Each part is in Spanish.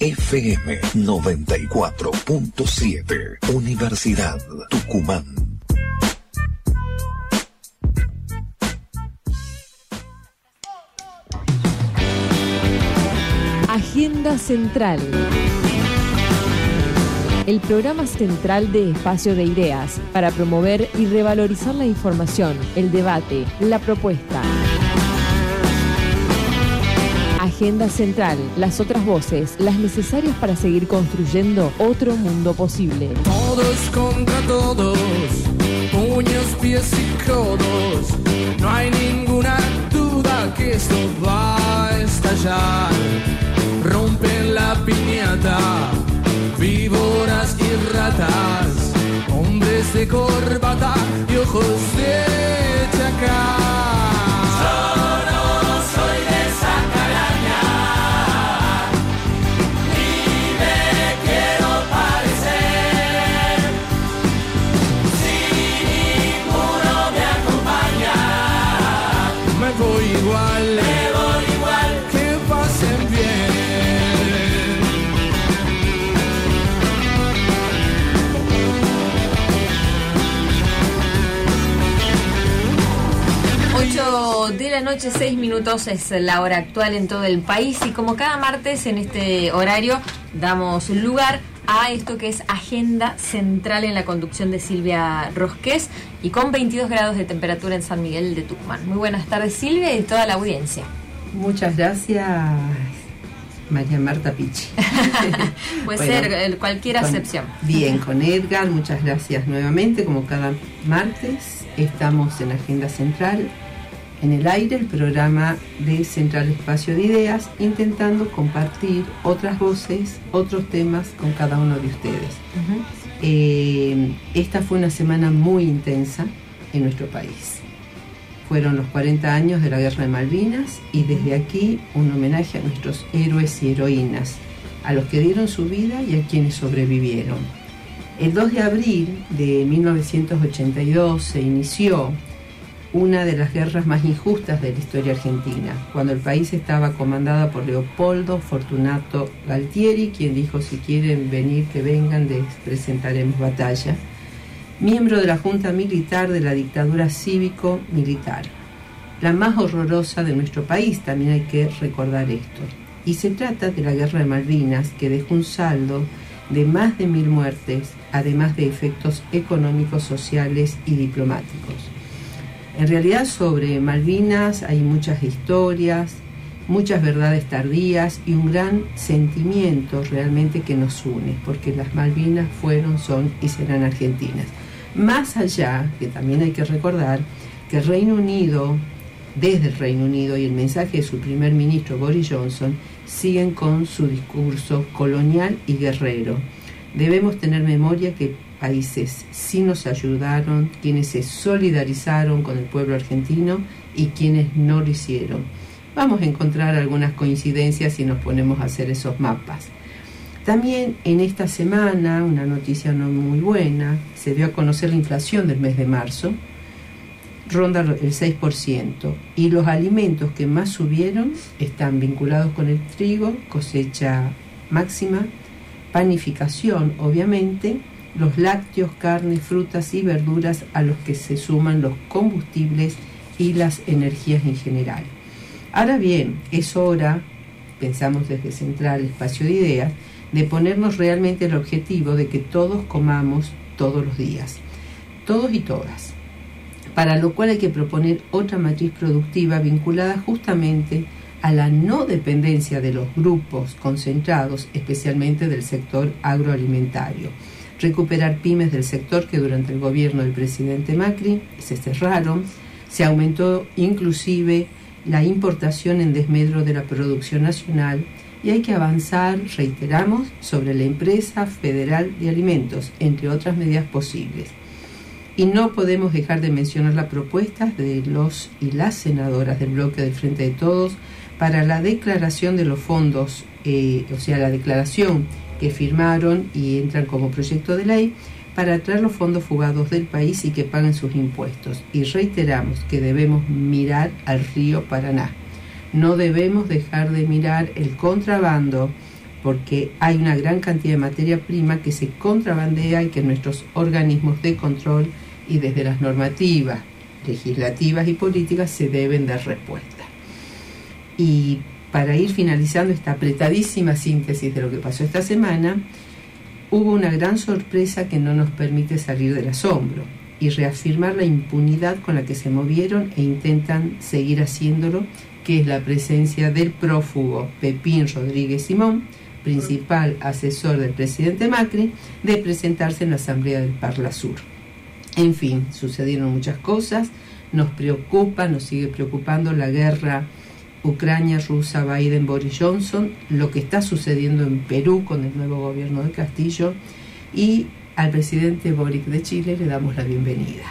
FM 94.7 Universidad Tucumán. Agenda Central. El programa central de Espacio de Ideas para promover y revalorizar la información, el debate, la propuesta. Agenda Central, las otras voces, las necesarias para seguir construyendo otro mundo posible. Todos contra todos, puños, pies y codos. No hay ninguna duda que esto va a estallar. Rompen la piñata, víboras y ratas, hombres de corbata y ojos de chacal. De la noche, 6 minutos es la hora actual en todo el país y como cada martes en este horario damos lugar a esto que es agenda central en la conducción de Silvia Rosqués y con 22 grados de temperatura en San Miguel de Tucumán. Muy buenas tardes Silvia y toda la audiencia. Muchas gracias María Marta Pichi. Puede ser cualquier acepción. Bien, con Edgar, muchas gracias nuevamente, como cada martes. Estamos en Agenda Central en el aire el programa de Central Espacio de Ideas, intentando compartir otras voces, otros temas con cada uno de ustedes. Eh, esta fue una semana muy intensa en nuestro país. Fueron los 40 años de la Guerra de Malvinas y desde aquí un homenaje a nuestros héroes y heroínas, a los que dieron su vida y a quienes sobrevivieron. El 2 de abril de 1982 se inició una de las guerras más injustas de la historia argentina, cuando el país estaba comandado por Leopoldo Fortunato Galtieri, quien dijo si quieren venir que vengan, les presentaremos batalla, miembro de la Junta Militar de la dictadura cívico-militar, la más horrorosa de nuestro país, también hay que recordar esto. Y se trata de la Guerra de Malvinas, que dejó un saldo de más de mil muertes, además de efectos económicos, sociales y diplomáticos. En realidad sobre Malvinas hay muchas historias, muchas verdades tardías y un gran sentimiento realmente que nos une, porque las Malvinas fueron, son y serán argentinas. Más allá, que también hay que recordar, que el Reino Unido, desde el Reino Unido y el mensaje de su primer ministro Boris Johnson, siguen con su discurso colonial y guerrero. Debemos tener memoria que países sí nos ayudaron, quienes se solidarizaron con el pueblo argentino y quienes no lo hicieron. Vamos a encontrar algunas coincidencias si nos ponemos a hacer esos mapas. También en esta semana, una noticia no muy buena, se dio a conocer la inflación del mes de marzo, ronda el 6%, y los alimentos que más subieron están vinculados con el trigo, cosecha máxima, panificación, obviamente, los lácteos, carnes, frutas y verduras a los que se suman los combustibles y las energías en general. Ahora bien, es hora, pensamos desde Central Espacio de Ideas, de ponernos realmente el objetivo de que todos comamos todos los días, todos y todas, para lo cual hay que proponer otra matriz productiva vinculada justamente a la no dependencia de los grupos concentrados, especialmente del sector agroalimentario recuperar pymes del sector que durante el gobierno del presidente Macri se cerraron, se aumentó inclusive la importación en desmedro de la producción nacional y hay que avanzar, reiteramos, sobre la empresa federal de alimentos, entre otras medidas posibles. Y no podemos dejar de mencionar la propuesta de los y las senadoras del bloque del Frente de Todos para la declaración de los fondos, eh, o sea, la declaración que firmaron y entran como proyecto de ley para atraer los fondos fugados del país y que paguen sus impuestos. Y reiteramos que debemos mirar al río Paraná. No debemos dejar de mirar el contrabando porque hay una gran cantidad de materia prima que se contrabandea y que nuestros organismos de control y desde las normativas legislativas y políticas se deben dar respuesta. Y para ir finalizando esta apretadísima síntesis de lo que pasó esta semana, hubo una gran sorpresa que no nos permite salir del asombro y reafirmar la impunidad con la que se movieron e intentan seguir haciéndolo, que es la presencia del prófugo Pepín Rodríguez Simón, principal asesor del presidente Macri, de presentarse en la Asamblea del Parla Sur. En fin, sucedieron muchas cosas, nos preocupa, nos sigue preocupando la guerra Ucrania, rusa, Biden, Boris Johnson, lo que está sucediendo en Perú con el nuevo gobierno de Castillo y al presidente Boric de Chile le damos la bienvenida.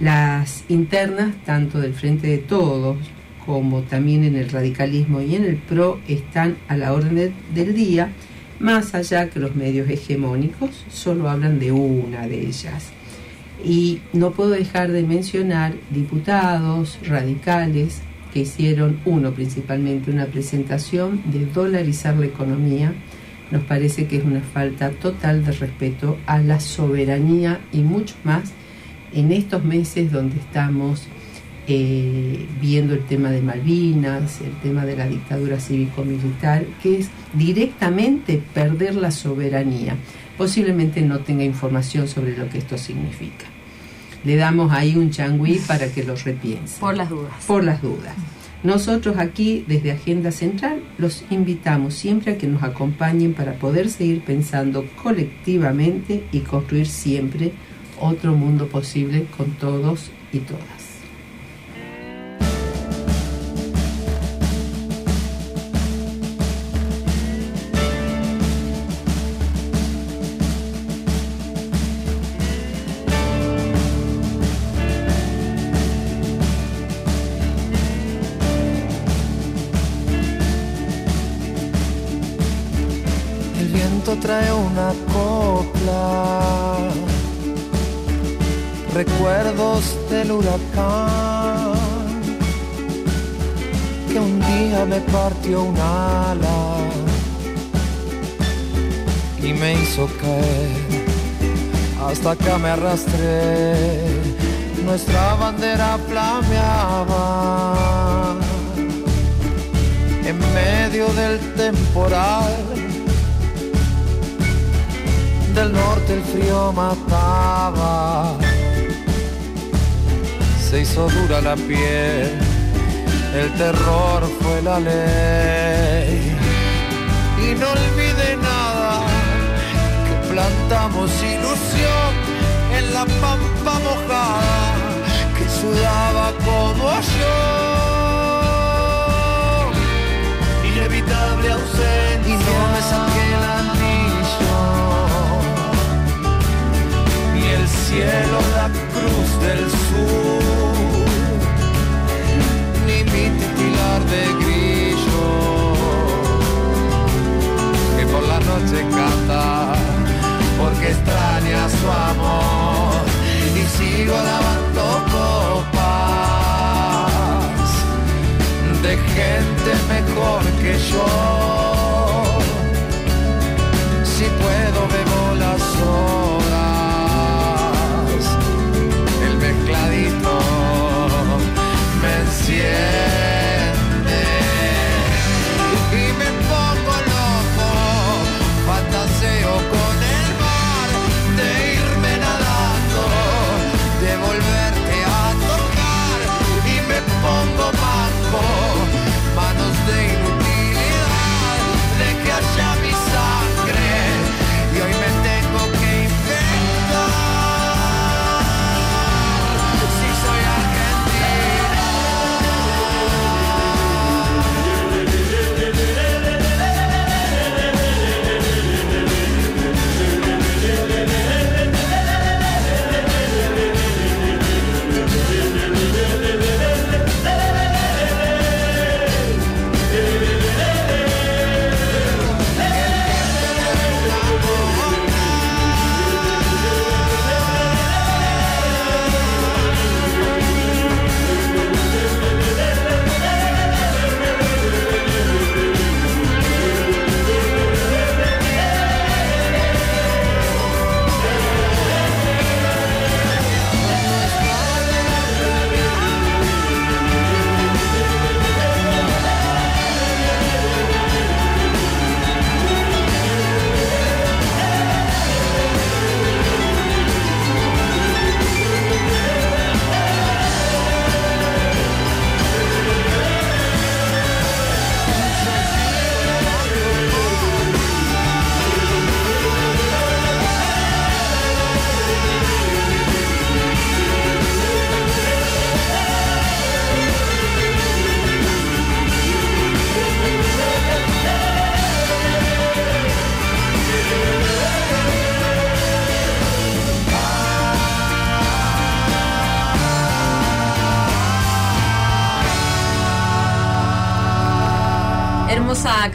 Las internas, tanto del Frente de Todos como también en el radicalismo y en el PRO, están a la orden del día, más allá que los medios hegemónicos solo hablan de una de ellas. Y no puedo dejar de mencionar diputados radicales que hicieron, uno principalmente, una presentación de dolarizar la economía, nos parece que es una falta total de respeto a la soberanía y mucho más en estos meses donde estamos eh, viendo el tema de Malvinas, el tema de la dictadura cívico-militar, que es directamente perder la soberanía. Posiblemente no tenga información sobre lo que esto significa le damos ahí un changüí para que lo repiense. Por las dudas. Por las dudas. Nosotros aquí, desde Agenda Central, los invitamos siempre a que nos acompañen para poder seguir pensando colectivamente y construir siempre otro mundo posible con todos y todas. Caer, hasta que me arrastré, nuestra bandera flameaba. En medio del temporal. Del norte el frío mataba, se hizo dura la piel, el terror fue la ley. Y no que plantamos ilusión en la pampa mojada, porque extraña su amor, y sigo lavando copas de gente mejor que yo.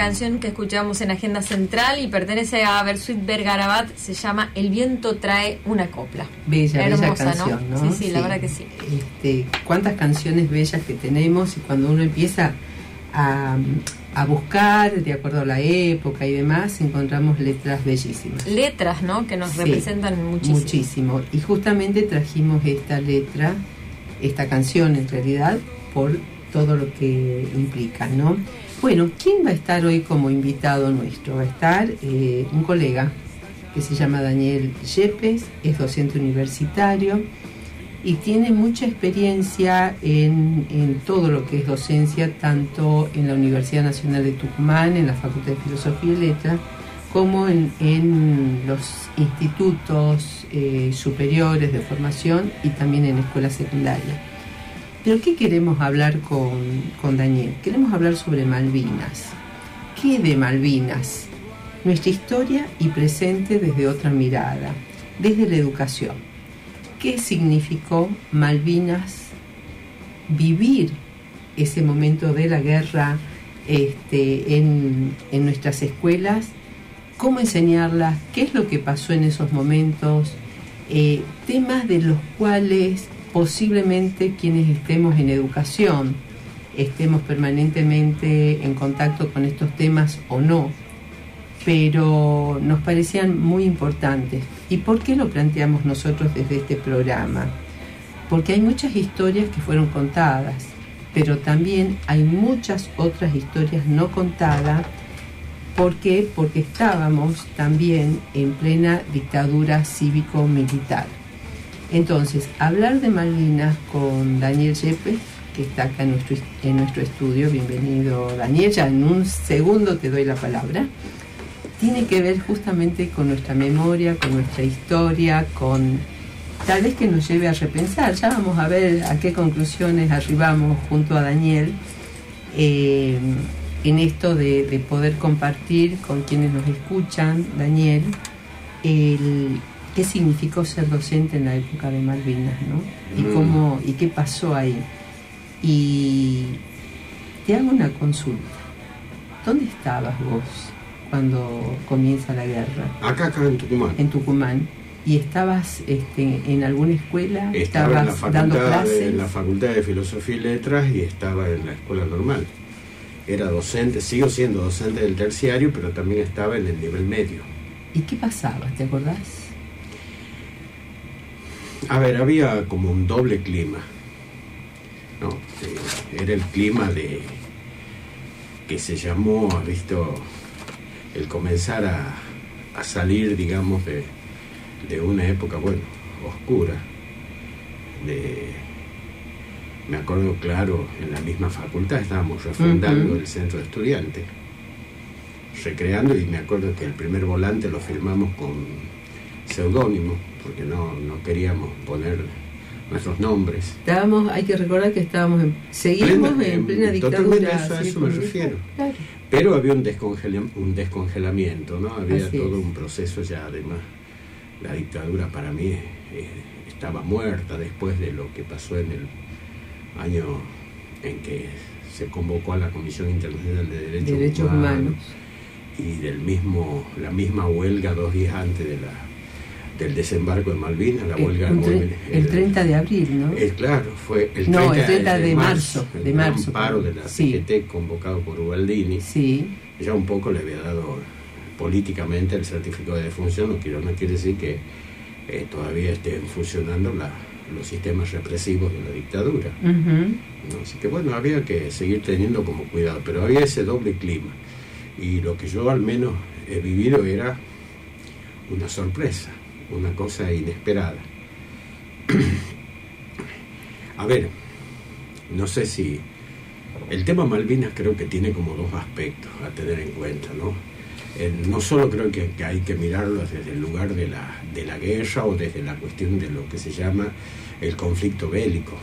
Canción que escuchamos en Agenda Central y pertenece a Bersuit Bergarabat, se llama El viento trae una copla. Bella, bella canción, ¿no? Sí, sí, la verdad que sí. Este, cuántas canciones bellas que tenemos y cuando uno empieza a, a buscar de acuerdo a la época y demás, encontramos letras bellísimas. Letras, ¿no? Que nos Sí, representan muchísimo. Muchísimo. Y justamente trajimos esta letra, esta canción en realidad, por todo lo que implica, ¿no? Bueno, ¿quién va a estar hoy como invitado nuestro? Va a estar eh, un colega que se llama Daniel Yepes, es docente universitario y tiene mucha experiencia en, todo lo que es docencia, tanto en la Universidad Nacional de Tucumán, en la Facultad de Filosofía y Letras, como en, en los institutos eh, superiores de formación y también en escuelas secundarias. Pero ¿qué queremos hablar con, con Daniel? Queremos hablar sobre Malvinas. ¿Qué de Malvinas? Nuestra historia y presente desde otra mirada, desde la educación. ¿Qué significó Malvinas vivir ese momento de la guerra este, en, en nuestras escuelas? ¿Cómo enseñarlas? ¿Qué es lo que pasó en esos momentos? Eh, temas de los cuales posiblemente quienes estemos en educación estemos permanentemente en contacto con estos temas o no, pero nos parecían muy importantes. ¿Y por qué lo planteamos nosotros desde este programa? Porque hay muchas historias que fueron contadas, pero también hay muchas otras historias no contadas. ¿Por qué? Porque estábamos también en plena dictadura cívico-militar. Entonces, hablar de Malvinas con Daniel Yepes, que está acá en nuestro, en nuestro estudio, bienvenido Daniel, ya en un segundo te doy la palabra, tiene que ver justamente con nuestra memoria, con nuestra historia, con tal vez que nos lleve a repensar, ya vamos a ver a qué conclusiones arribamos junto a Daniel eh, en esto de, de poder compartir con quienes nos escuchan, Daniel, el qué significó ser docente en la época de Malvinas, ¿no? Y Mm. cómo y qué pasó ahí. Y te hago una consulta. ¿Dónde estabas vos cuando comienza la guerra? Acá, acá en Tucumán. En Tucumán. ¿Y estabas este, en alguna escuela? Estaba en la, ¿Estabas dando facultad de, clases? en la Facultad de Filosofía y Letras y estaba en la escuela normal. Era docente, sigo siendo docente del terciario, pero también estaba en el nivel medio. ¿Y qué pasaba? ¿Te acordás? A ver, había como un doble clima. No, eh, era el clima de que se llamó, ha visto, el comenzar a, a salir, digamos, de, de una época, bueno, oscura. De, me acuerdo claro, en la misma facultad estábamos refundando el centro de estudiantes, recreando, y me acuerdo que el primer volante lo firmamos con seudónimo, porque no, no queríamos poner nuestros nombres. Estábamos, hay que recordar que estábamos en, seguimos Plena- en plena dictadura. totalmente a eso- a eso me refiero. Claro. Pero había un, descongela- un descongelamiento, ¿no? Había Así todo es. un proceso ya, además. La dictadura para mí eh, estaba muerta después de lo que pasó en el año en que se convocó a la Comisión Internacional de Derechos, Derechos humanos. y del mismo la misma huelga dos días antes de la del desembarco de Malvinas, la huelga tre- móvil, el 30 de abril, ¿no? eh, claro, fue el No, 30, el 30 de marzo, el de marzo, paro de la sí. CGT convocado por Ubaldini. Sí, Ya un poco le había dado políticamente el certificado de defunción, no, quiero, no quiere decir que eh, todavía estén funcionando la- los sistemas represivos de la dictadura. ¿no? Así que bueno, había que seguir teniendo como cuidado, pero había ese doble clima. Y lo que yo al menos he vivido era una sorpresa, una cosa inesperada. A ver, no sé si... El tema Malvinas creo que tiene como dos aspectos a tener en cuenta, ¿no? Eh, no solo creo que, que hay que mirarlo desde el lugar de la, de la guerra o desde la cuestión de lo que se llama el conflicto bélico.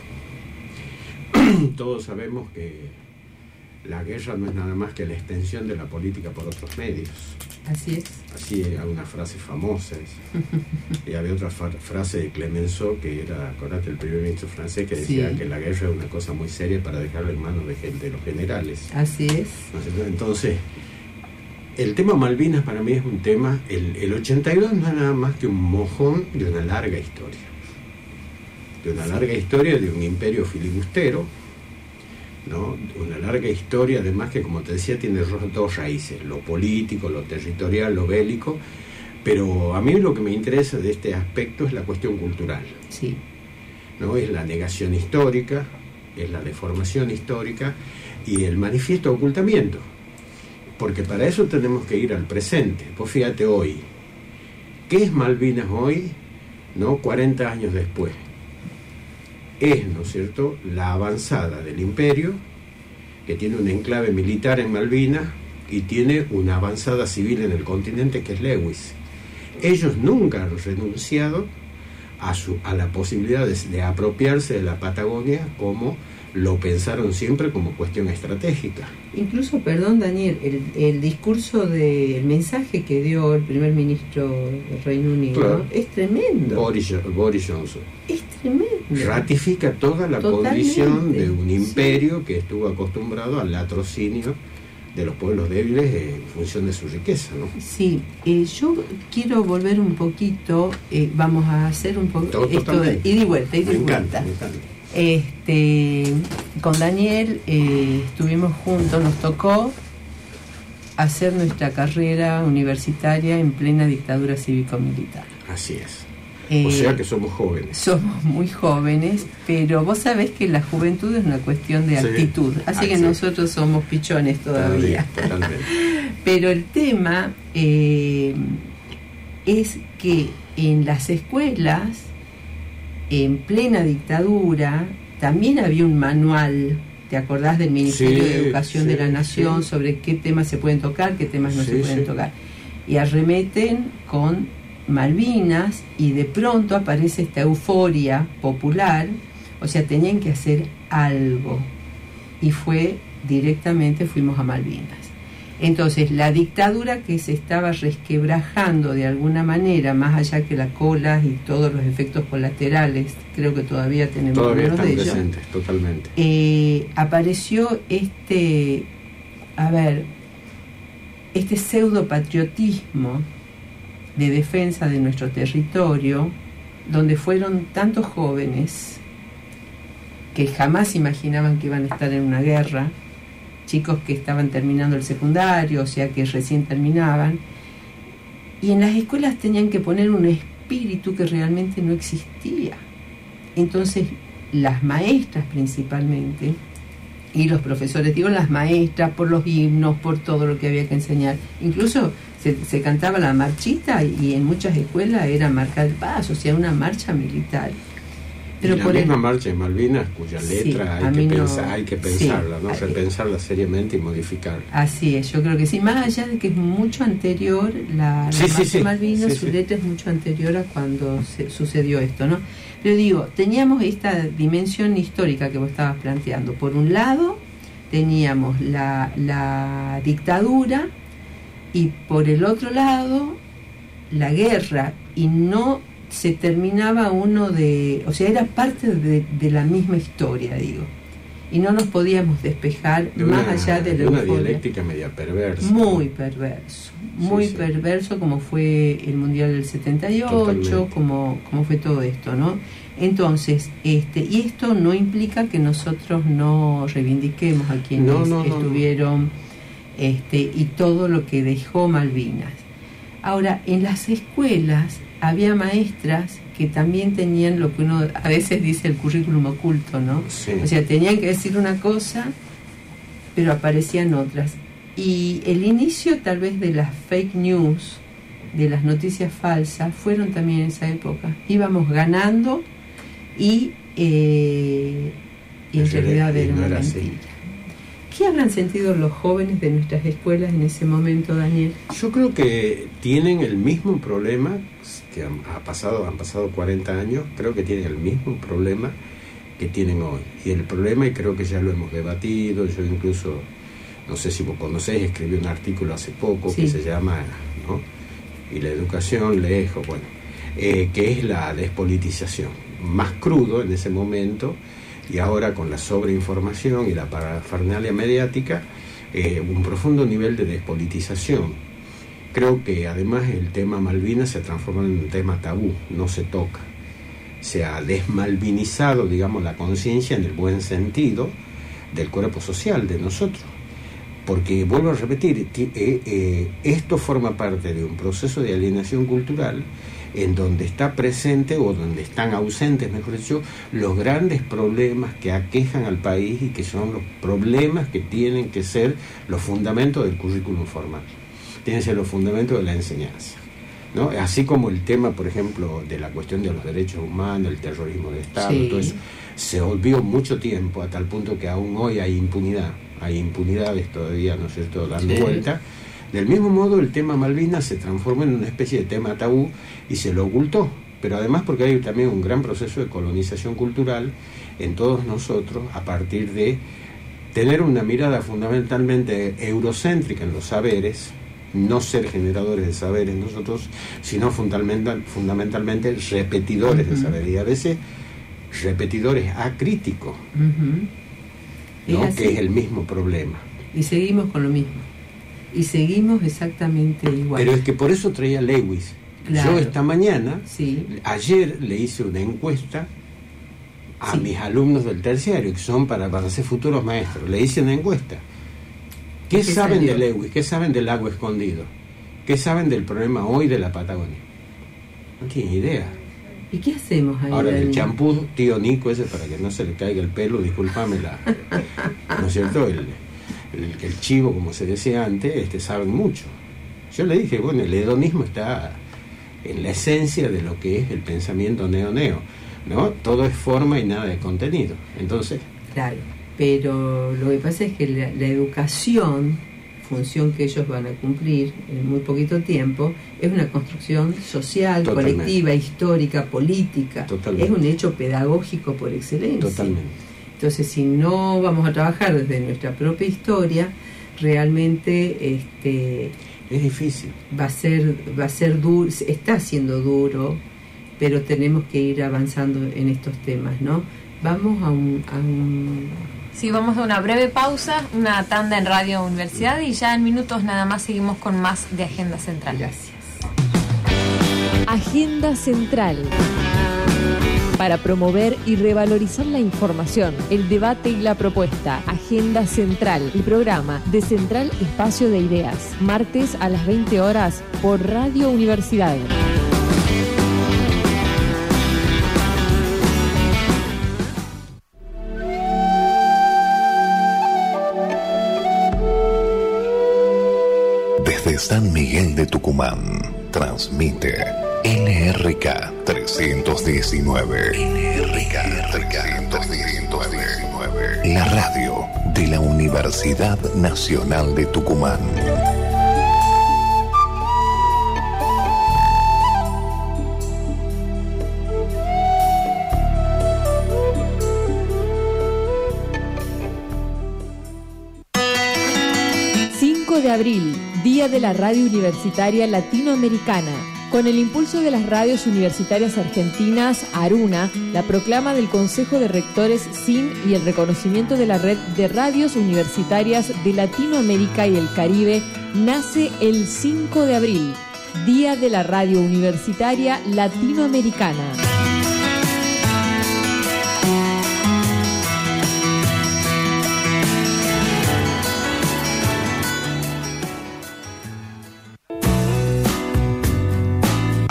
Todos sabemos que la guerra no es nada más que la extensión de la política por otros medios. Así es. Así hay una frase famosa. es. Y había otra frase de Clemenceau, que era, acordate, el primer ministro francés, que decía Sí. que la guerra es una cosa muy seria para dejarla en manos de, de los generales. Así es. Entonces, el tema Malvinas para mí es un tema, el, el 82 no es nada más que un mojón de una larga historia. De una larga historia de un imperio filibustero, ¿no? Una larga historia, además que como te decía, tiene dos raíces, lo político, lo territorial, lo bélico, pero a mí lo que me interesa de este aspecto es la cuestión cultural. Sí. ¿no? Es la negación histórica, es la deformación histórica y el manifiesto ocultamiento. Porque para eso tenemos que ir al presente. Pues fíjate hoy, ¿qué es Malvinas hoy? ¿No? 40 años después. Es, ¿no es cierto?, la avanzada del imperio, que tiene un enclave militar en Malvinas y tiene una avanzada civil en el continente que es Lewis. Ellos nunca han renunciado a, su, a la posibilidad de, de apropiarse de la Patagonia como lo pensaron siempre como cuestión estratégica. Incluso, perdón Daniel, el, el discurso del mensaje que dio el primer ministro del Reino Unido Claro. es tremendo. Boris, Boris Johnson Es tremendo. ratifica toda la Totalmente, condición de un sí. imperio que estuvo acostumbrado al latrocinio de los pueblos débiles en función de su riqueza. ¿no? Sí, eh, yo quiero volver un poquito, eh, vamos a hacer un poco To- esto de ida y vuelta, ida encanta, vuelta. me encanta. Este, con Daniel eh, estuvimos juntos, nos tocó hacer nuestra carrera universitaria en plena dictadura cívico-militar. Así es. Eh, O sea que somos jóvenes. somos muy jóvenes, pero vos sabés que la juventud es una cuestión de Sí. actitud, así Ah, que sí. nosotros somos pichones todavía. Totalmente. Pero el tema eh, es que en las escuelas, en plena dictadura, también había un manual, ¿te acordás del Ministerio Sí, de Educación sí, de la Nación sí. sobre qué temas se pueden tocar, qué temas no se pueden tocar? Y arremeten con Malvinas y de pronto aparece esta euforia popular, o sea, tenían que hacer algo. Y fue directamente, fuimos a Malvinas. Entonces, la dictadura que se estaba resquebrajando de alguna manera, más allá que la cola y todos los efectos colaterales, creo que todavía tenemos Todavía están de ellos, presentes, totalmente. eh, apareció este, a ver, este pseudo patriotismo de defensa de nuestro territorio, donde fueron tantos jóvenes que jamás imaginaban que iban a estar en una guerra, chicos que estaban terminando el secundario, o sea que recién terminaban, y en las escuelas tenían que poner un espíritu que realmente no existía. Entonces, las maestras principalmente, y los profesores, digo las maestras, por los himnos, por todo lo que había que enseñar, incluso se, se cantaba la marchita y en muchas escuelas era marcar el paso, o sea, una marcha militar. Pero y la por el- misma marcha de Malvinas, cuya letra hay, que no- pensar, hay que sí, pensarla, ¿no? repensarla seriamente y modificarla. Así es, yo creo que sí, más allá de que es mucho anterior, la, la Sí, sí, Marcha sí, Malvinas, su letra es mucho anterior a cuando se, sucedió esto, ¿no? Pero digo, teníamos esta dimensión histórica que vos estabas planteando. Por un lado, teníamos la, la dictadura y por el otro lado, la guerra, y no se terminaba uno de, o sea, era parte de, de la misma historia, digo. Y no nos podíamos despejar De más una, allá de la una euforia. dialéctica media perversa. Muy perverso, muy Sí, sí. perverso como fue el Mundial del 78, Totalmente. como, como fue todo esto, ¿no? Entonces, este, y esto no implica que nosotros no reivindiquemos a quienes No, no, no, no. estuvieron este, y todo lo que dejó Malvinas. Ahora, en las escuelas había maestras que también tenían lo que uno a veces dice el currículum oculto, ¿no? Sí. O sea, tenían que decir una cosa, pero aparecían otras. Y el inicio tal vez de las fake news, de las noticias falsas, fueron también en esa época. Íbamos ganando y, eh, y en realidad era una así. mentira. ¿Qué habrán sentido los jóvenes de nuestras escuelas en ese momento, Daniel? Yo creo que tienen el mismo problema que han, ha pasado, han pasado 40 años, creo que tienen el mismo problema que tienen hoy. Y el problema, y creo que ya lo hemos debatido, yo incluso, no sé si vos conocés, escribí un artículo hace poco Sí. que se llama ¿no? y la educación lejos, bueno, eh, que es la despolitización. Más crudo en ese momento y ahora con la sobreinformación y la parafernalia mediática, eh, un profundo nivel de despolitización. Creo que además el tema Malvinas se transforma en un tema tabú, no se toca. Se ha desmalvinizado, digamos, la conciencia en el buen sentido del cuerpo social de nosotros. Porque, vuelvo a repetir, eh, eh, esto forma parte de un proceso de alienación cultural en donde está presente o donde están ausentes, mejor dicho, los grandes problemas que aquejan al país y que son los problemas que tienen que ser los fundamentos del currículum formal, tienen que ser los fundamentos de la enseñanza. ¿no? Así como el tema, por ejemplo, de la cuestión de los derechos humanos, el terrorismo de Estado, todo eso, se olvidó mucho tiempo a tal punto que aún hoy hay impunidad, hay impunidades todavía, ¿no es cierto?, dando vuelta del mismo modo, el tema Malvinas se transformó en una especie de tema tabú y se lo ocultó, pero además porque hay también un gran proceso de colonización cultural en todos nosotros a partir de tener una mirada fundamentalmente eurocéntrica en los saberes, no ser generadores de saberes nosotros, sino fundamentalmente repetidores de saberes, y a veces repetidores acríticos, que es el mismo problema. Y seguimos con lo mismo y seguimos exactamente igual. Pero es que por eso traía Lewis. Yo esta mañana, ayer le hice una encuesta a mis alumnos del terciario, que son para, para ser futuros maestros. Le hice una encuesta. ¿Qué, saben de Lewis? ¿Qué saben del lago escondido? ¿Qué saben del problema hoy de la Patagonia? No tienen idea. ¿Y qué hacemos ahí? Ahora, el champú tío Nico, ese para que no se le caiga el pelo, discúlpame la. ¿No es cierto? El, el, chivo, como se decía antes, este, saben mucho. Yo le dije, bueno, el hedonismo está en la esencia de lo que es el pensamiento neo-neo, ¿no? Todo es forma y nada de contenido. Entonces... Claro, pero lo que pasa es que la, educación, función que ellos van a cumplir en muy poquito tiempo, es una construcción social, colectiva, histórica, política. Es un hecho pedagógico por excelencia. Totalmente. Entonces, si no vamos a trabajar desde nuestra propia historia, realmente este es difícil. Va a ser va a ser duro, está siendo duro, pero tenemos que ir avanzando en estos temas, ¿no? Vamos a un, a un Sí, vamos a una breve pausa, una tanda en Radio Universidad y ya en minutos nada más seguimos con más de Agenda Central. Gracias. Agenda Central para promover y revalorizar la información, el debate y la propuesta. Agenda Central, el programa de Central Espacio de Ideas, martes a las 20 horas por Radio Universidad. San Miguel de Tucumán, transmite NRK 319. NRK 319. La radio de la Universidad Nacional de Tucumán. de abril, Día de la Radio Universitaria Latinoamericana con el impulso de las radios universitarias argentinas, Aruna, la proclama del Consejo de Rectores SIN y el reconocimiento de la red de radios universitarias de Latinoamérica y el Caribe nace el 5 de abril, Día de la Radio Universitaria Latinoamericana.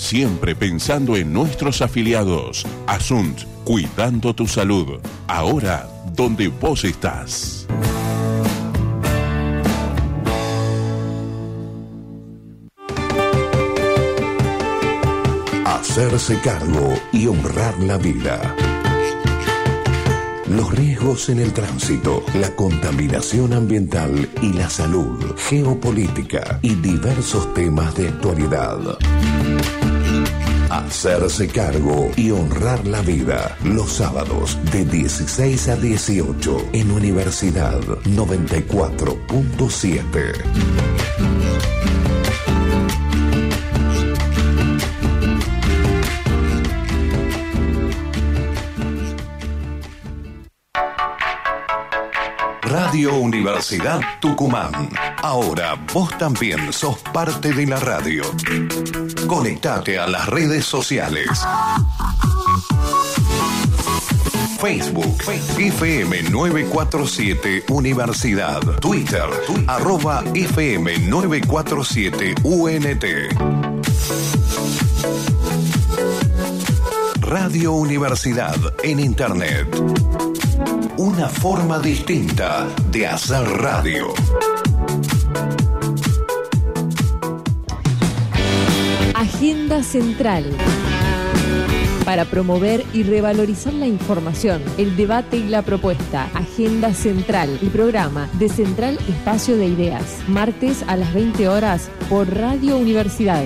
siempre pensando en nuestros afiliados. Asunt Cuidando tu salud, ahora donde vos estás. Hacerse cargo y honrar la vida. Los riesgos en el tránsito, la contaminación ambiental y la salud, geopolítica y diversos temas de actualidad. Hacerse cargo y honrar la vida. Los sábados de 16 a 18 en Universidad 94.7. Radio Universidad Tucumán. Ahora vos también sos parte de la radio. Conectate a las redes sociales. Facebook, FM 947 Universidad. Twitter, arroba FM 947 UNT. Radio Universidad en Internet. Una forma distinta de hacer radio. Agenda Central. Para promover y revalorizar la información, el debate y la propuesta. Agenda Central, el programa de Central Espacio de Ideas. Martes a las 20 horas por Radio Universidad.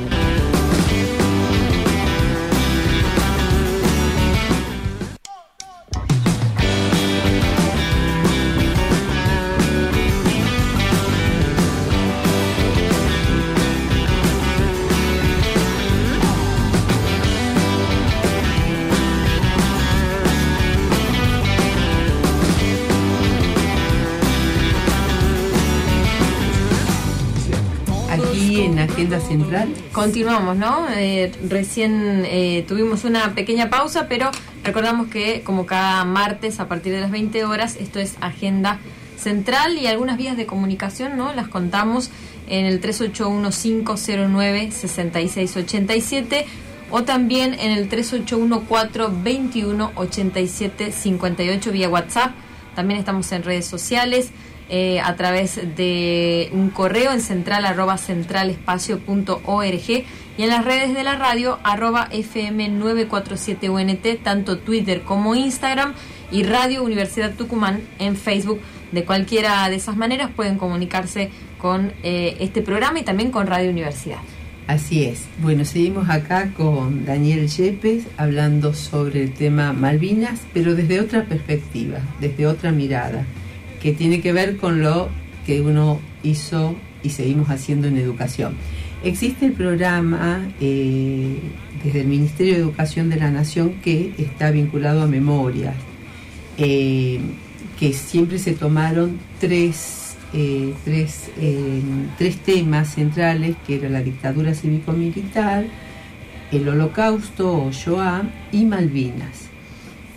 Aquí en Agenda Central. Continuamos, ¿no? Eh, recién eh, tuvimos una pequeña pausa, pero recordamos que como cada martes a partir de las 20 horas, esto es Agenda Central y algunas vías de comunicación, ¿no? Las contamos en el 381-509-6687 o también en el 381-421-8758 vía WhatsApp. También estamos en redes sociales. Eh, a través de un correo en central arroba centralespacio.org y en las redes de la radio arroba fm947unt, tanto Twitter como Instagram y Radio Universidad Tucumán en Facebook. De cualquiera de esas maneras pueden comunicarse con eh, este programa y también con Radio Universidad. Así es. Bueno, seguimos acá con Daniel Yepes hablando sobre el tema Malvinas, pero desde otra perspectiva, desde otra mirada, que tiene que ver con lo que uno hizo y seguimos haciendo en educación. Existe el programa eh, desde el Ministerio de Educación de la Nación que está vinculado a memorias, eh, que siempre se tomaron tres, eh, tres, tres temas centrales, que era la dictadura cívico-militar, el holocausto o Shoah y Malvinas.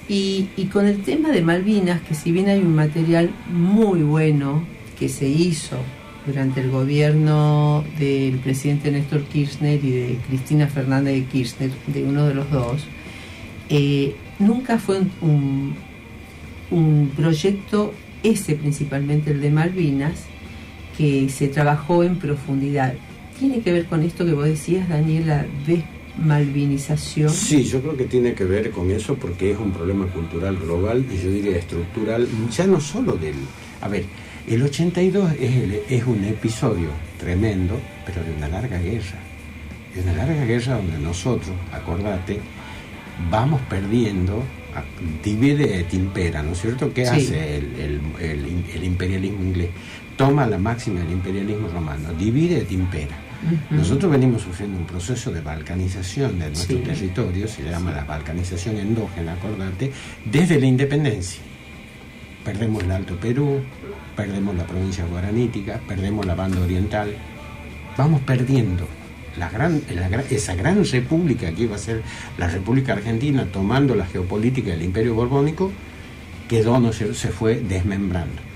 Y, con el tema de Malvinas, que si bien hay un material muy bueno que se hizo durante el gobierno del presidente Néstor Kirchner y de Cristina Fernández de Kirchner, de uno de los dos, eh, nunca fue un, un, proyecto, ese principalmente el de Malvinas, que se trabajó en profundidad. Tiene que ver con esto que vos decías, Daniela, desmalvinización. Sí, yo creo que tiene que ver con eso porque es un problema cultural global y yo diría estructural, ya no solo del... A ver, el 82 es, el- es un episodio tremendo, pero de una larga guerra. De una larga guerra donde nosotros, acordate, vamos perdiendo, a- divide et impera, ¿no es cierto? ¿Qué Sí. hace el, el- el- el imperialismo inglés? Toma la máxima del imperialismo romano, divide et impera. Nosotros venimos sufriendo un proceso de balcanización de nuestro Sí. territorio, se llama la balcanización endógena, acordate, desde la independencia. Perdemos el Alto Perú, perdemos la provincia guaranítica, perdemos la banda oriental, vamos perdiendo la gran, la esa gran república que iba a ser la República Argentina, tomando la geopolítica del Imperio Borbónico, quedó, ¿no se fue desmembrando.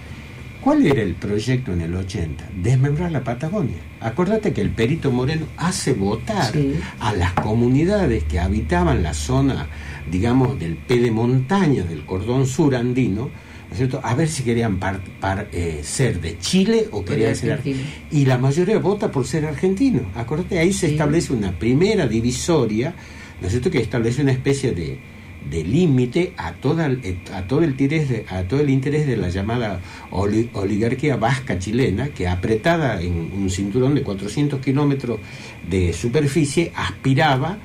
¿Cuál era el proyecto en el 80? Desmembrar la Patagonia. Acuérdate que el Perito Moreno hace votar Sí. a las comunidades que habitaban la zona, digamos, del pedemontaña del cordón sur andino, ¿no es cierto? A ver si querían par- par- eh, ser de Chile o querían ser argentinos. Y la mayoría vota por ser argentino. Acuérdate, ahí se Sí. establece una primera divisoria ¿no es cierto?, que establece una especie de, de límite a, toda, a, todo el interés de, a todo el interés de la llamada oligarquía vasca chilena, que apretada en un cinturón de 400 kilómetros de superficie aspiraba,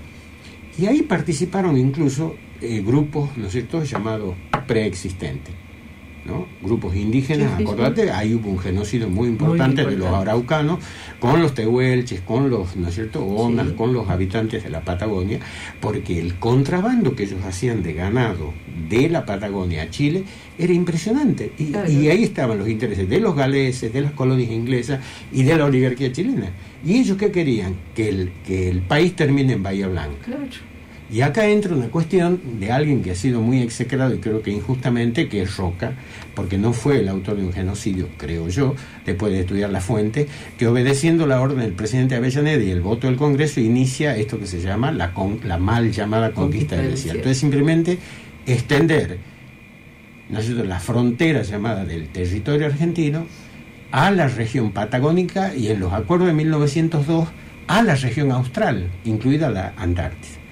y ahí participaron incluso eh, grupos, ¿no llamados preexistentes. ¿No? grupos indígenas, acordate, ahí hubo un genocidio muy importante, de los araucanos, con los tehuelches, con los, ¿no es cierto?, onas, con los habitantes de la Patagonia, porque el contrabando que ellos hacían de ganado de la Patagonia a Chile era impresionante. Y, y ahí estaban los intereses de los galeses, de las colonias inglesas y de la oligarquía chilena. ¿Y ellos qué querían? Que el, que el país termine en Bahía Blanca. Claro. Y acá entra una cuestión de alguien que ha sido muy execrado y creo que injustamente, que es Roca, porque no fue el autor de un genocidio, creo yo, después de estudiar la fuente, que obedeciendo la orden del presidente Avellaneda y el voto del Congreso inicia esto que se llama la, la mal llamada conquista, del desierto. Entonces simplemente extender ¿no la frontera llamada del territorio argentino a la región patagónica y en los acuerdos de 1902 a la región austral, incluida la Antártida.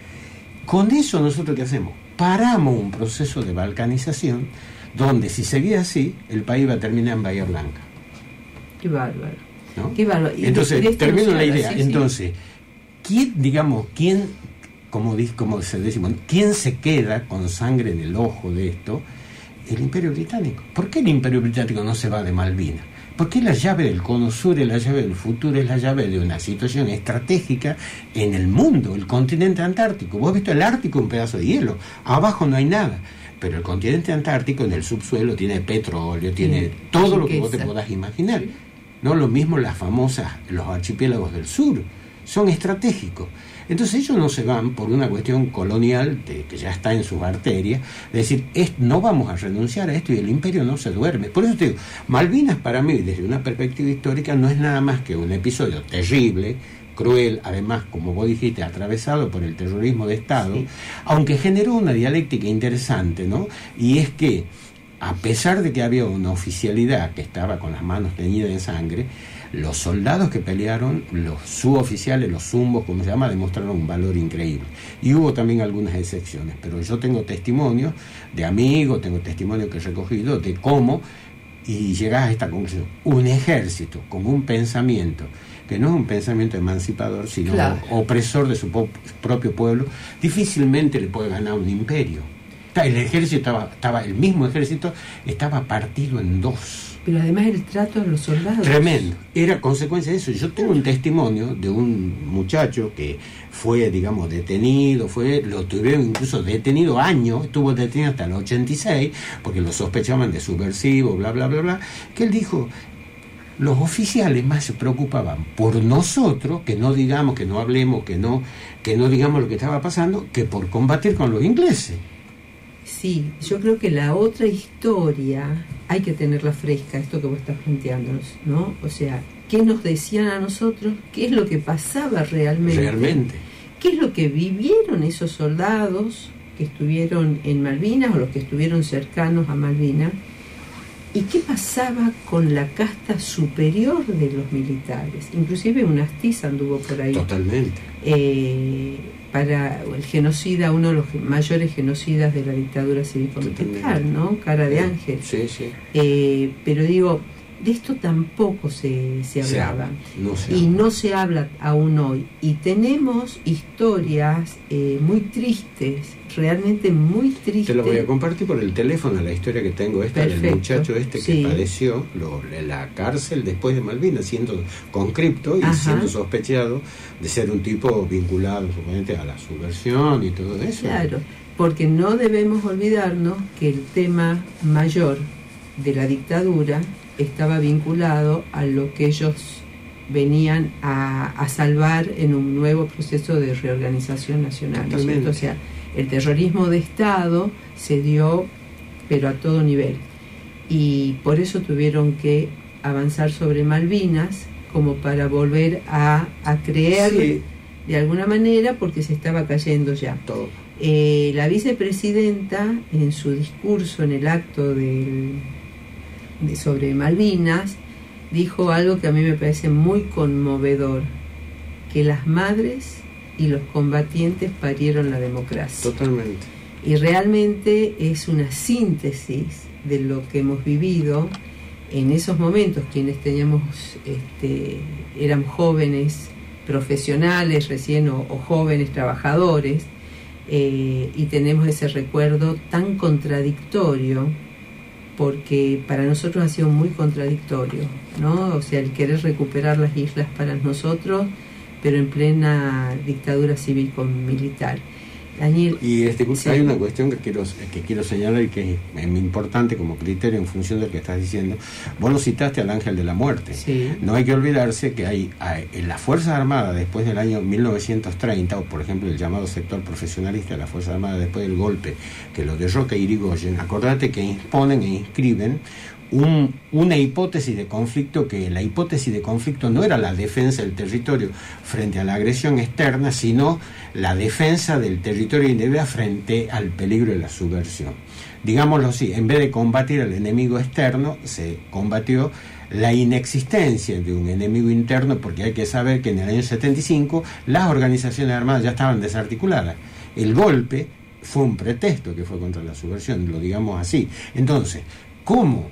Con eso nosotros qué hacemos? Paramos un proceso de balcanización donde si seguía así, el país va a terminar en Bahía Blanca. Qué bárbaro. Qué bárbaro. Entonces, termino la idea. Entonces, ¿quién, digamos, quién, como, como se decimos, quién se queda con sangre en el ojo de esto? El Imperio Británico. ¿Por qué el Imperio Británico no se va de Malvinas? Porque la llave del cono sur, es la llave del futuro, es la llave de una situación estratégica en el mundo, el continente antártico. Vos has visto el Ártico, un pedazo de hielo, abajo no hay nada. Pero el continente antártico en el subsuelo tiene petróleo, tiene todo lo que vos te podás imaginar. No lo mismo las famosas, los archipiélagos del sur, son estratégicos. Entonces ellos no se van por una cuestión colonial de, que ya está en sus arterias, de decir, no vamos a renunciar a esto y el imperio no se duerme. Por eso te digo, Malvinas para mí, desde una perspectiva histórica, no es nada más que un episodio terrible, cruel, además, como vos dijiste, atravesado por el terrorismo de Estado, aunque generó una dialéctica interesante, ¿no? Y es que, a pesar de que había una oficialidad que estaba con las manos teñidas de sangre, los soldados que pelearon, los suboficiales, los zumbos, como se llama, demostraron un valor increíble. Y hubo también algunas excepciones, pero yo tengo testimonios de amigos, tengo testimonios que he recogido de cómo, y llegás a esta conclusión, un ejército con un pensamiento que no es un pensamiento emancipador, sino opresor de su propio pueblo, difícilmente le puede ganar un imperio. El ejército estaba, estaba, el mismo ejército estaba partido en dos pero además el trato a los soldados. Tremendo. Era consecuencia de eso. Yo tengo un testimonio de un muchacho que fue, digamos, detenido, fue, lo tuvieron incluso detenido años, estuvo detenido hasta el 86, porque lo sospechaban de subversivo, bla, bla, bla, bla, que él dijo, los oficiales más se preocupaban por nosotros, que no digamos, que no hablemos, que no, que no digamos lo que estaba pasando, que por combatir con los ingleses. Sí, yo creo que la otra historia hay que tenerla fresca, esto que vos estás planteándonos, ¿no? O sea, ¿qué nos decían a nosotros? ¿Qué es lo que pasaba realmente? Realmente. ¿Qué es lo que vivieron esos soldados que estuvieron en Malvinas o los que estuvieron cercanos a Malvinas? ¿Y qué pasaba con la casta superior de los militares? Inclusive un astiz anduvo por ahí. Totalmente. Eh, para el genocida, uno de los mayores genocidas de la dictadura cívico-militar, ¿no? Cara de ángel. Sí, sí. Eh, pero digo, de esto tampoco se, se hablaba. y no se habla aún hoy. Y tenemos historias eh, muy tristes, realmente muy tristes. Te lo voy a compartir por el teléfono, la historia que tengo esta del muchacho este que padeció lo, la cárcel después de Malvinas, siendo conscripto y siendo sospechado de ser un tipo vinculado a la subversión y todo eso. Claro, porque no debemos olvidarnos que el tema mayor de la dictadura estaba vinculado a lo que ellos venían a, salvar en un nuevo proceso de reorganización nacional. O sea, el terrorismo de Estado se dio, pero a todo nivel. Y por eso tuvieron que avanzar sobre Malvinas como para volver a, creer de alguna manera porque se estaba cayendo ya. Todo. Eh, la vicepresidenta en su discurso en el acto del sobre Malvinas, dijo algo que a mí me parece muy conmovedor, que las madres y los combatientes parieron la democracia. Totalmente. Y realmente es una síntesis de lo que hemos vivido en esos momentos, quienes teníamos, este, eran jóvenes profesionales recién o, o jóvenes trabajadores, eh, y tenemos ese recuerdo tan contradictorio, porque para nosotros ha sido muy contradictorio, ¿no? O sea, el querer recuperar las islas para nosotros, pero en plena dictadura cívico-militar. Daniel, Y este, Sí. hay una cuestión que quiero, que quiero señalar y que es importante como criterio en función del que estás diciendo. Vos lo citaste al ángel de la muerte. Sí. No hay que olvidarse que hay, hay- en las Fuerzas Armadas después del año 1930, o por ejemplo el llamado sector profesionalista de las Fuerzas Armadas después del golpe que lo derroca Irigoyen, acordate que imponen e inscriben un- una hipótesis de conflicto que la hipótesis de conflicto no era la defensa del territorio frente a la agresión externa, sino la defensa del territorio indebida frente al peligro de la subversión. Digámoslo así, en vez de combatir al enemigo externo, se combatió la inexistencia de un enemigo interno, porque hay que saber que en el año 75 las organizaciones armadas ya estaban desarticuladas. El golpe fue un pretexto que fue contra la subversión, lo digamos así. Entonces, ¿cómo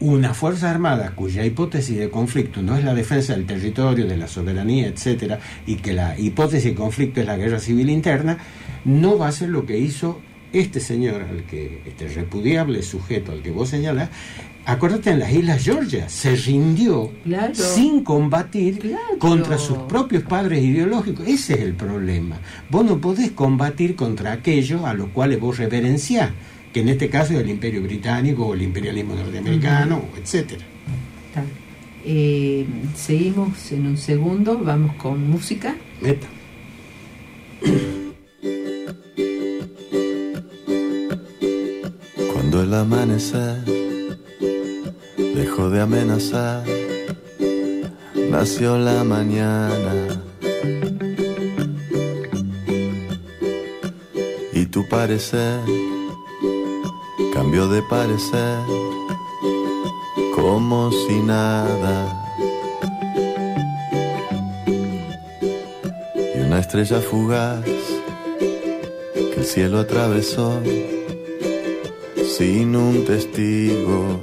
una fuerza armada cuya hipótesis de conflicto no es la defensa del territorio, de la soberanía, etcétera, y que la hipótesis de conflicto es la guerra civil interna, no va a ser lo que hizo este señor, al que este repudiable sujeto al que vos señalas, acuérdate en las Islas Georgia, se rindió Claro. sin combatir Claro. contra sus propios padres ideológicos. Ese es el problema. Vos no podés combatir contra aquellos a los cuales vos reverenciás, que en este caso es el imperio británico o el imperialismo norteamericano, etcétera. Está. Eh, seguimos en un segundo, vamos con música. Meta. Cuando el amanecer dejó de amenazar, nació la mañana. Y tu parecer cambió de parecer como si nada. Y una estrella fugaz que el cielo atravesó sin un testigo.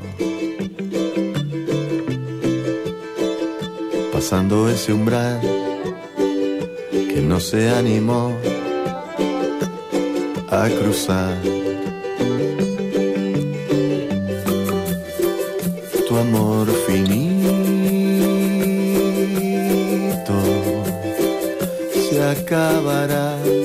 Pasando ese umbral que no se animó a cruzar. Acabará.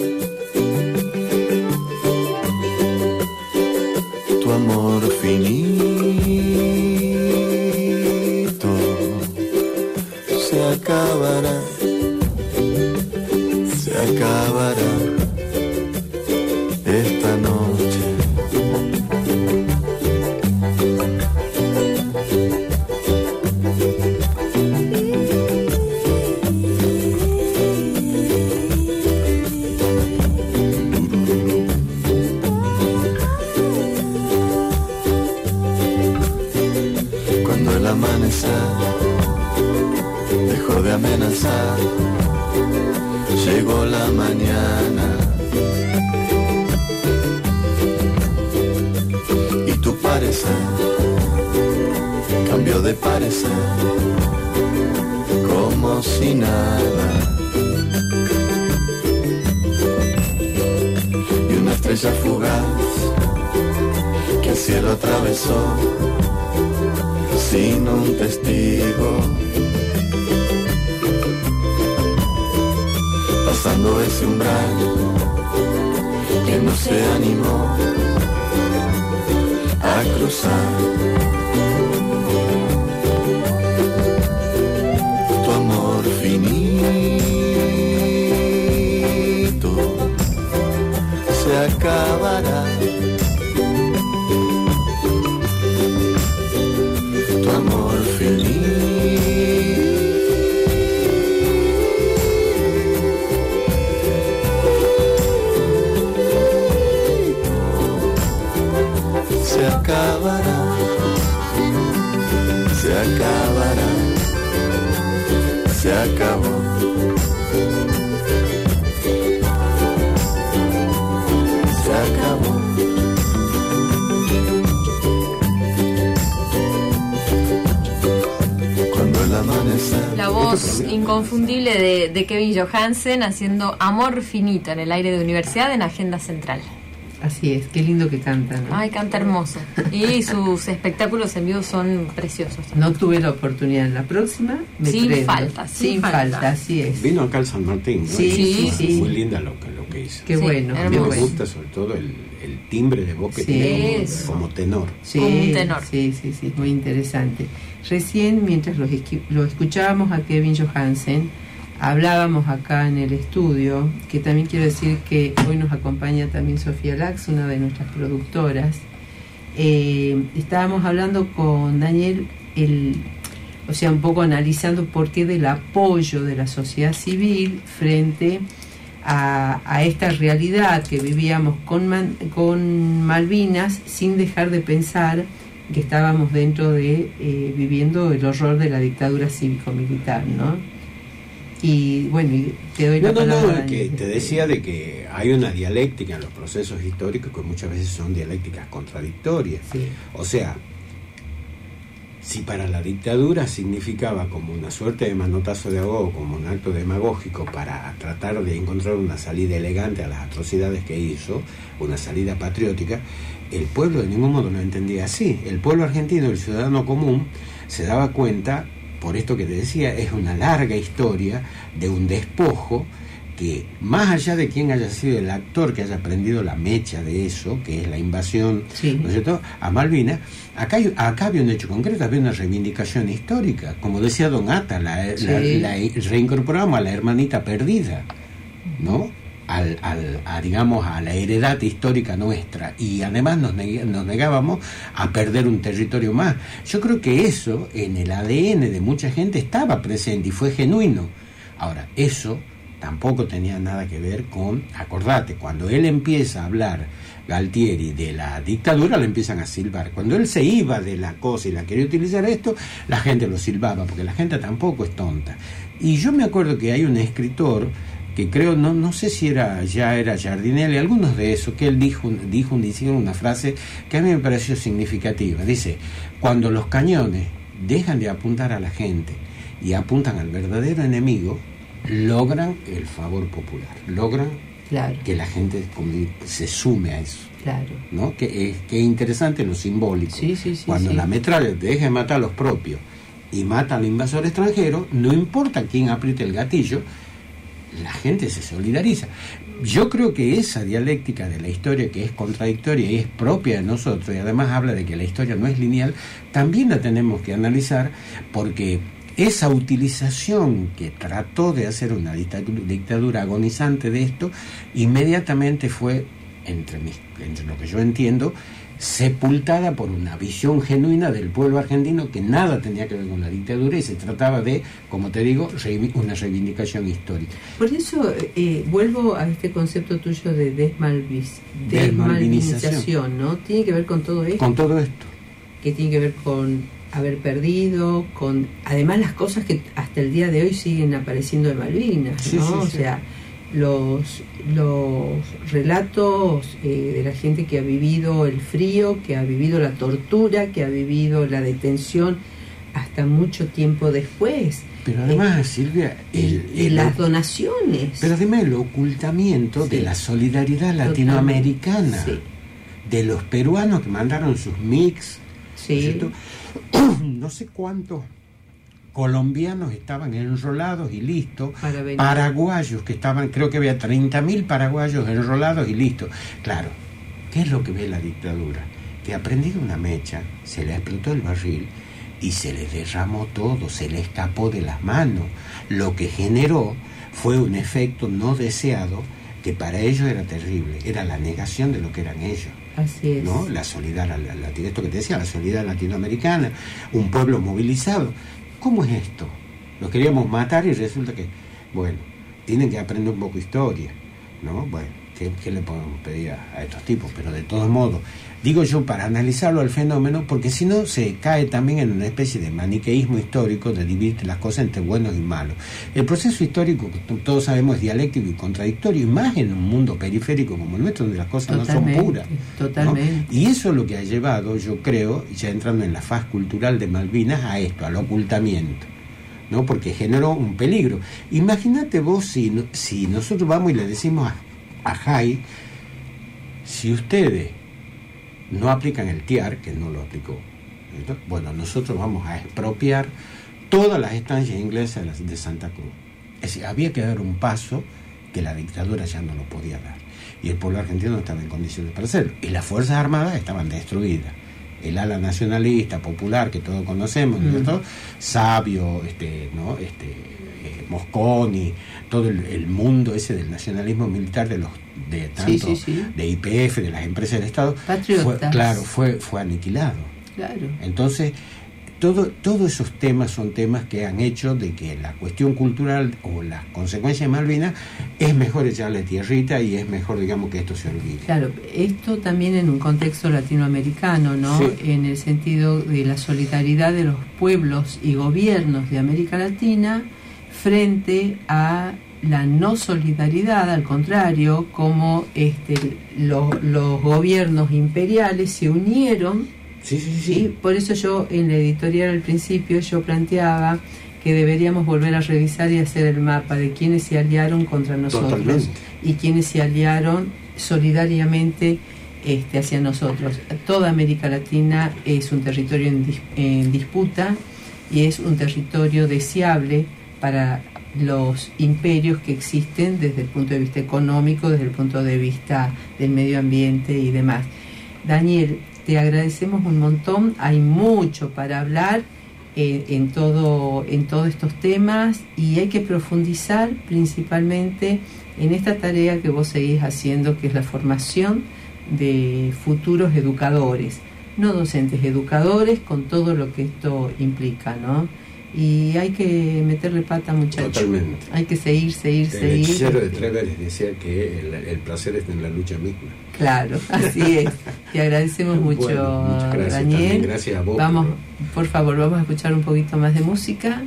se acabó. Se acabó. La voz inconfundible de, de Kevin Johansen haciendo amor finito en el aire de universidad en Agenda Central. Así es, qué lindo que canta. ¿no? Ay, canta hermoso. Y sus espectáculos en vivo son preciosos. No tuve la oportunidad en la próxima. Me Sin prendo. falta, sin sin falta. falta. así es. Vino acá al San Martín, ¿no? Sí, sí, sí. Muy linda lo que, lo que hizo. Qué Sí, bueno, qué hermoso. Me gusta sobre todo el, el timbre de voz que Sí. tiene como tenor. Sí, Como un tenor. Sí, sí, sí, muy interesante. Recién, mientras lo escuchábamos a Kevin Johansen, hablábamos acá en el estudio, que también quiero decir que hoy nos acompaña también Sofía Lax, una de nuestras productoras. Eh, estábamos hablando con Daniel, el, o sea, un poco analizando por qué del apoyo de la sociedad civil frente a, esta realidad que vivíamos con, con Malvinas sin dejar de pensar que estábamos dentro de eh, viviendo el horror de la dictadura cívico-militar, ¿no? Y bueno, y te doy la No, no, palabra. no, que Daniel. te decía de que hay una dialéctica en los procesos históricos que muchas veces son dialécticas contradictorias. Sí. O sea, si para la dictadura significaba como una suerte de manotazo de ahogo, como un acto demagógico para tratar de encontrar una salida elegante a las atrocidades que hizo, una salida patriótica, el pueblo de ningún modo lo entendía así. El pueblo argentino, el ciudadano común, se daba cuenta, por esto que te decía, es una larga historia de un despojo que más allá de quién haya sido el actor que haya prendido la mecha de eso, que es la invasión Sí. ¿no es cierto? a Malvinas, acá, hay- acá había un hecho concreto, había una reivindicación histórica. Como decía Don Ata, la, la- Sí. la reincorporamos a la hermanita perdida, ¿no? Al, a, digamos, a la heredad histórica nuestra y además nos negábamos a perder un territorio más. Yo creo que eso en el ADN de mucha gente estaba presente y fue genuino. Ahora, eso tampoco tenía nada que ver con, acordate, cuando él empieza a hablar, Galtieri, de la dictadura, lo empiezan a silbar. Cuando él se iba de la cosa y la quería utilizar esto, la gente lo silbaba, porque la gente tampoco es tonta. Y yo me acuerdo que hay un escritor que creo, no, no sé si era ya era Giardinelli, algunos de esos, que él dijo, dijo una frase que a mí me pareció significativa. Dice, cuando los cañones dejan de apuntar a la gente y apuntan al verdadero enemigo, logran el favor popular, logran Claro, que la gente se sume a eso. claro. ¿no? Que es, que es interesante lo simbólico. Sí, sí, sí, Cuando la metralla deja de matar a los propios y mata al invasor extranjero, no importa quién apriete el gatillo, la gente se solidariza. Yo creo que esa dialéctica de la historia que es contradictoria y es propia de nosotros y además habla de que la historia no es lineal, también la tenemos que analizar porque esa utilización que trató de hacer una dictadura, agonizante de esto, inmediatamente fue, entre, mis, entre lo que yo entiendo, sepultada por una visión genuina del pueblo argentino que nada tenía que ver con la dictadura y se trataba de, como te digo, una reivindicación histórica. Por eso eh, vuelvo a este concepto tuyo de desmalvis, Desmalvinización. ¿no? Tiene que ver con todo esto, Con todo esto. que tiene que ver con haber perdido, con además las cosas que hasta el día de hoy siguen apareciendo de Malvinas, Sí, ¿no? sí, o sea, los, los relatos eh, de la gente que ha vivido el frío, que ha vivido la tortura, que ha vivido la detención hasta mucho tiempo después. Pero además, Silvia, el, el- las donaciones. pero además el ocultamiento de la solidaridad latinoamericana, Sí. de los peruanos que mandaron sus mix, ¿no Sí. cierto? no sé cuántos colombianos estaban enrolados y listos, paraguayos que estaban, creo que había 30.000 paraguayos enrolados y listos. Claro, ¿qué es lo que ve la dictadura? Que ha prendido una mecha, se le explotó el barril y se le derramó todo, se le escapó de las manos. Lo que generó fue un efecto no deseado que para ellos era terrible, era la negación de lo que eran ellos. Así es. ¿no? La solidaridad, esto que te decía, la solidaridad latinoamericana, un pueblo movilizado. ¿Cómo es esto? Los queríamos matar y resulta que, bueno, tienen que aprender un poco historia, ¿no? Bueno, ¿qué, qué le podemos pedir a, a estos tipos? Pero de todos modos, digo yo, para analizarlo al fenómeno, porque si no se cae también en una especie de maniqueísmo histórico de dividir las cosas entre buenos y malos. El proceso histórico, todos sabemos, es dialéctico y contradictorio, y más en un mundo periférico como el nuestro, donde las cosas no son puras. ¿no? totalmente. Y eso es lo que ha llevado, yo creo, ya entrando en la faz cultural de Malvinas, a esto, al ocultamiento. ¿no? Porque generó un peligro. Imagínate vos si, no- si nosotros vamos y le decimos a, a Jai, si ustedes no aplican el TIAR, que no lo aplicó, ¿no? bueno, nosotros vamos a expropiar todas las estancias inglesas de Santa Cruz. Es decir, había que dar un paso que la dictadura ya no lo podía dar. Y el pueblo argentino no estaba en condiciones para hacerlo. Y las Fuerzas Armadas estaban destruidas. El ala nacionalista, popular, que todos conocemos, ¿no Mm. Sabio, este, ¿no? este, eh, Mosconi, todo el, el mundo ese del nacionalismo militar de los de tanto sí, sí. de IPF, de las empresas del Estado, fue, claro, fue, fue aniquilado. Claro. Entonces, todo, todos esos temas son temas que han hecho de que la cuestión cultural o las consecuencias de Malvinas es mejor echarle tierrita y es mejor, digamos, que esto se olvide. Claro, esto también en un contexto latinoamericano, ¿no? Sí. En el sentido de la solidaridad de los pueblos y gobiernos de América Latina frente a la no solidaridad, al contrario, como este, los, los gobiernos imperiales se unieron Sí, sí, Sí, por eso yo en la editorial al principio yo planteaba que deberíamos volver a revisar y hacer el mapa de quienes se aliaron contra nosotros Totalmente. y quienes se aliaron solidariamente este, hacia nosotros. Toda América Latina es un territorio en, dis- en disputa y es un territorio deseable para los imperios que existen desde el punto de vista económico, desde el punto de vista del medio ambiente y demás. Daniel, te agradecemos un montón, hay mucho para hablar eh, en, todo, en todos estos temas y hay que profundizar principalmente en esta tarea que vos seguís haciendo, que es la formación de futuros educadores, no docentes, educadores con todo lo que esto implica, ¿no? Y hay que meterle pata, muchachos. Totalmente. Hay que seguir, seguir, El seguir. hechicero de Treveres decía que el, el placer está en la lucha misma. Claro, así es. Te agradecemos mucho, Bueno, muchas gracias Daniel. también, gracias a vos Vamos, por- por favor, vamos a escuchar un poquito más de música.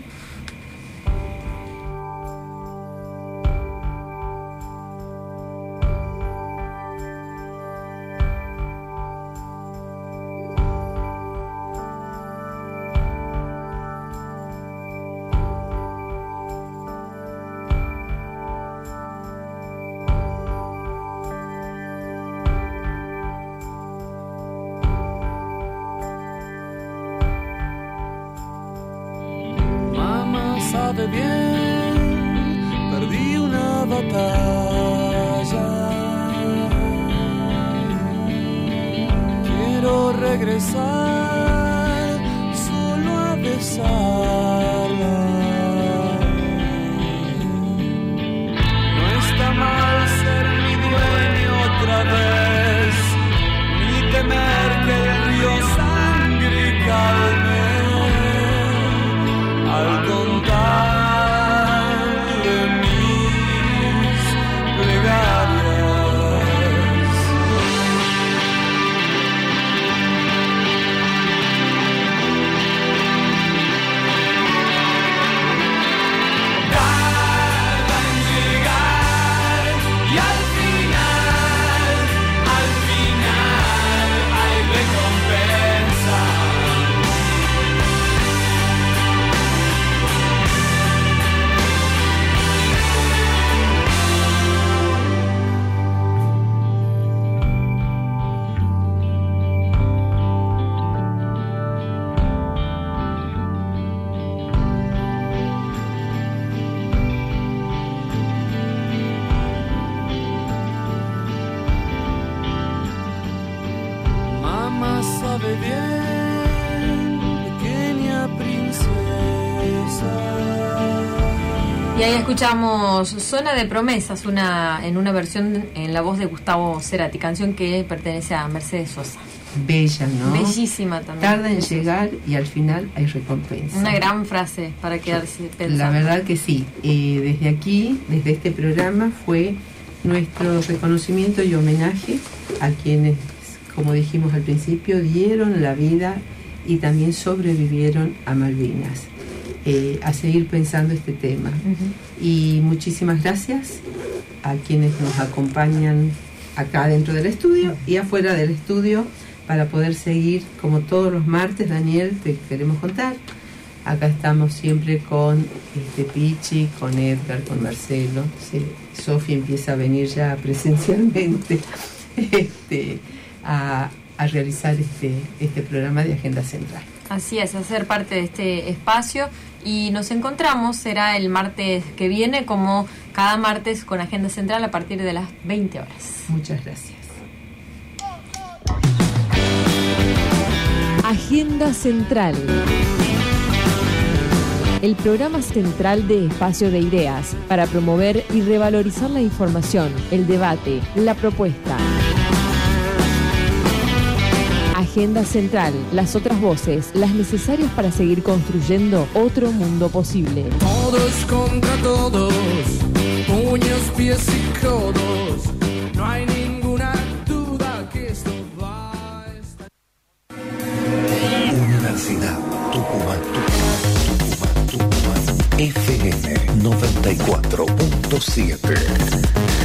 Quiero regresar solo a besarla. Escuchamos Zona de Promesas, una en una versión en la voz de Gustavo Cerati, canción que pertenece a Mercedes Sosa. Bella, ¿no? Bellísima también. Tarda en llegar y al final hay recompensa. Una gran frase para quedarse pensando. La verdad que sí. Eh, desde aquí, desde este programa, fue nuestro reconocimiento y homenaje a quienes, como dijimos al principio, dieron la vida y también sobrevivieron a Malvinas. Eh, a seguir pensando este tema. Y muchísimas gracias a quienes nos acompañan acá dentro del estudio y afuera del estudio para poder seguir, como todos los martes, Daniel, te queremos contar, Acá estamos siempre con este Pichi, con Edgar, con Marcelo. Sí, Sofía empieza a venir ya presencialmente este, a, a realizar este, este programa de Agenda Central. Así es, hacer parte de este espacio y nos encontramos, será el martes que viene, como cada martes con Agenda Central a partir de las 20 horas. Muchas gracias. Agenda Central. El programa central de Espacio de Ideas para promover y revalorizar la información, el debate, la propuesta. Agenda Central, las otras voces, las necesarias para seguir construyendo otro mundo posible. Todos contra todos, puños, pies y codos. No hay ninguna duda que esto va a estar. Universidad Tucumán, Tucumán, Tucumán, Tucumán. FM 94.7.